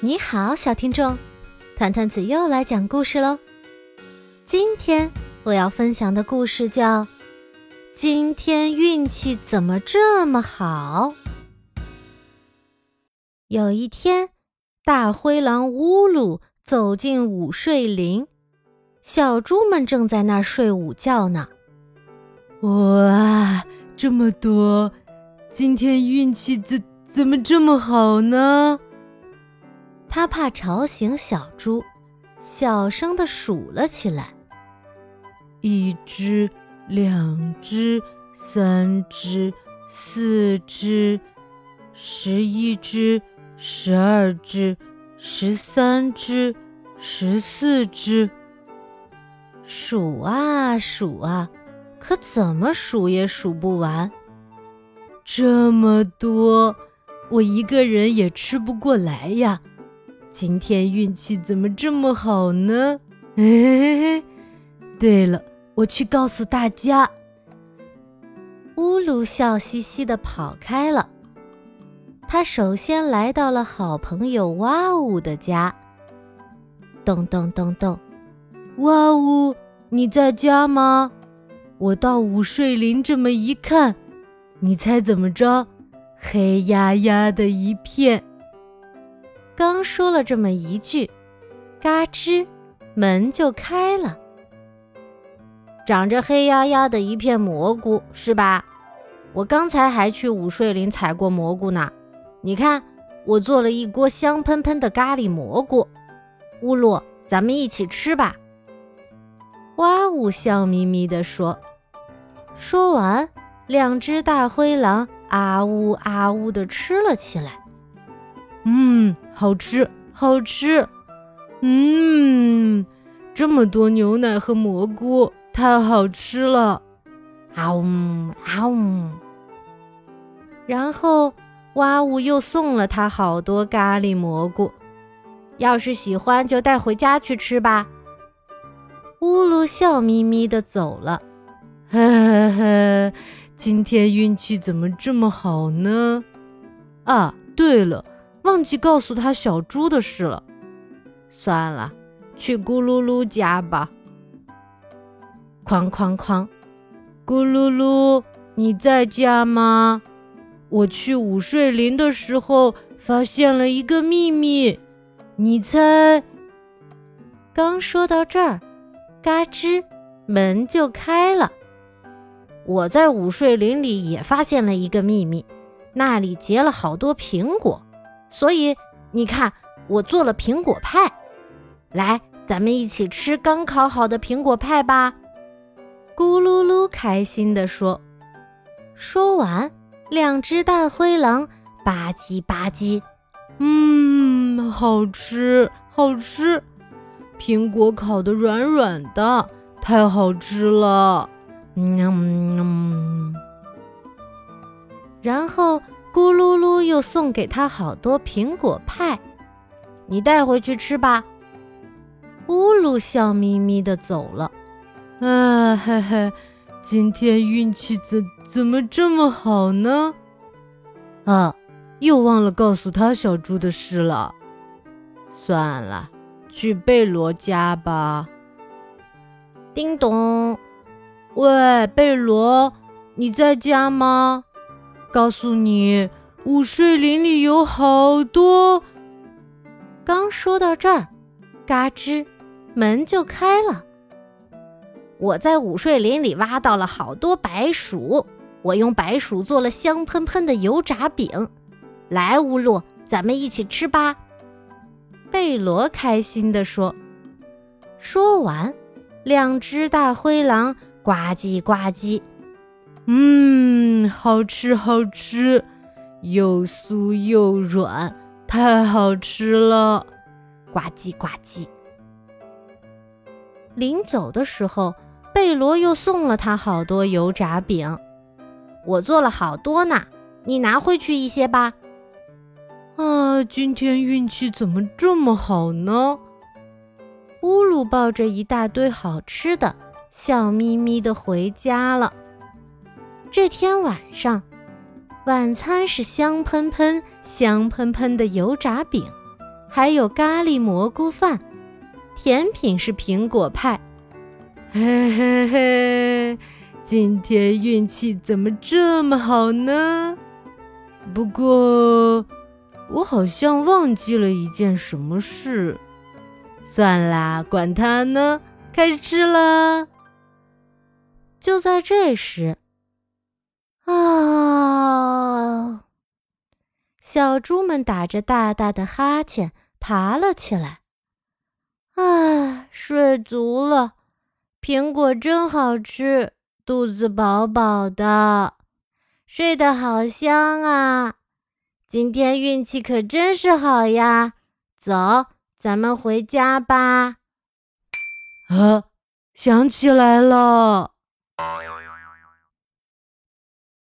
你好，小听众，团团子又来讲故事喽。今天我要分享的故事叫《今天运气怎么这么好》。有一天，大灰狼乌鲁走进午睡林，小猪们正在那儿睡午觉呢。哇，这么多！今天运气怎怎么这么好呢？他怕吵醒小猪，小声的数了起来：一只，两只，三只，四只，十一只，十二只，十三只，十四只。数啊数啊，可怎么数也数不完。这么多，我一个人也吃不过来呀。今天运气怎么这么好呢？嘿嘿嘿！对了，我去告诉大家。乌鲁笑嘻嘻的跑开了。他首先来到了好朋友哇呜的家。咚咚咚咚，哇呜，你在家吗？我到午睡林这么一看，你猜怎么着？黑压压的一片。刚说了这么一句，嘎吱，门就开了。长着黑压压的一片蘑菇，是吧？我刚才还去午睡林采过蘑菇呢。你看，我做了一锅香喷喷的咖喱蘑菇。乌鲁，咱们一起吃吧。哇呜，笑眯眯地说。说完，两只大灰狼啊呜啊呜地吃了起来。嗯。好吃，好吃，嗯，这么多牛奶和蘑菇，太好吃了，啊呜啊呜。然后哇呜又送了他好多咖喱蘑菇，要是喜欢就带回家去吃吧。乌鲁笑眯眯的走了，呵呵呵，今天运气怎么这么好呢？啊，对了。忘记告诉他小猪的事了，算了，去咕噜噜家吧。哐哐哐，咕噜噜，你在家吗？我去午睡林的时候发现了一个秘密，你猜？刚说到这儿，嘎吱，门就开了。我在午睡林里也发现了一个秘密，那里结了好多苹果。所以你看，我做了苹果派，来，咱们一起吃刚烤好的苹果派吧。咕噜噜开心地说。说完，两只大灰狼吧唧吧唧，嗯，好吃，好吃，苹果烤的软软的，太好吃了，嗯，然后。咕噜噜又送给他好多苹果派，你带回去吃吧。乌鲁笑眯眯的走了。啊嘿嘿，今天运气怎怎么这么好呢？啊，又忘了告诉他小猪的事了。算了，去贝罗家吧。叮咚，喂，贝罗，你在家吗？告诉你，午睡林里有好多。刚说到这儿，嘎吱，门就开了。我在午睡林里挖到了好多白薯，我用白薯做了香喷喷的油炸饼。来，乌鲁，咱们一起吃吧。贝罗开心地说。说完，两只大灰狼呱唧呱唧。嗯，好吃好吃，又酥又软，太好吃了！呱唧呱唧。临走的时候，贝罗又送了他好多油炸饼，我做了好多呢，你拿回去一些吧。啊，今天运气怎么这么好呢？乌鲁抱着一大堆好吃的，笑眯眯的回家了。这天晚上，晚餐是香喷喷、香喷喷的油炸饼，还有咖喱蘑菇饭，甜品是苹果派。嘿嘿嘿，今天运气怎么这么好呢？不过我好像忘记了一件什么事。算啦，管他呢，开始吃了。就在这时，啊！小猪们打着大大的哈欠爬了起来。啊，睡足了，苹果真好吃，肚子饱饱的，睡得好香啊！今天运气可真是好呀！走，咱们回家吧。啊，想起来了。